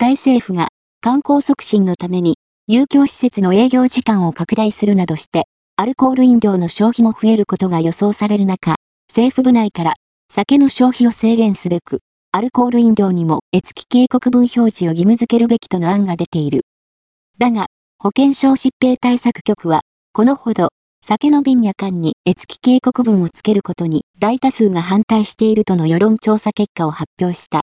タイ政府が観光促進のために、遊興施設の営業時間を拡大するなどして、アルコール飲料の消費も増えることが予想される中、政府部内から酒の消費を制限すべく、アルコール飲料にも越期警告文表示を義務付けるべきとの案が出ている。だが、保健省疾病対策局は、このほど、酒の瓶や缶に越期警告文をつけることに大多数が反対しているとの世論調査結果を発表した。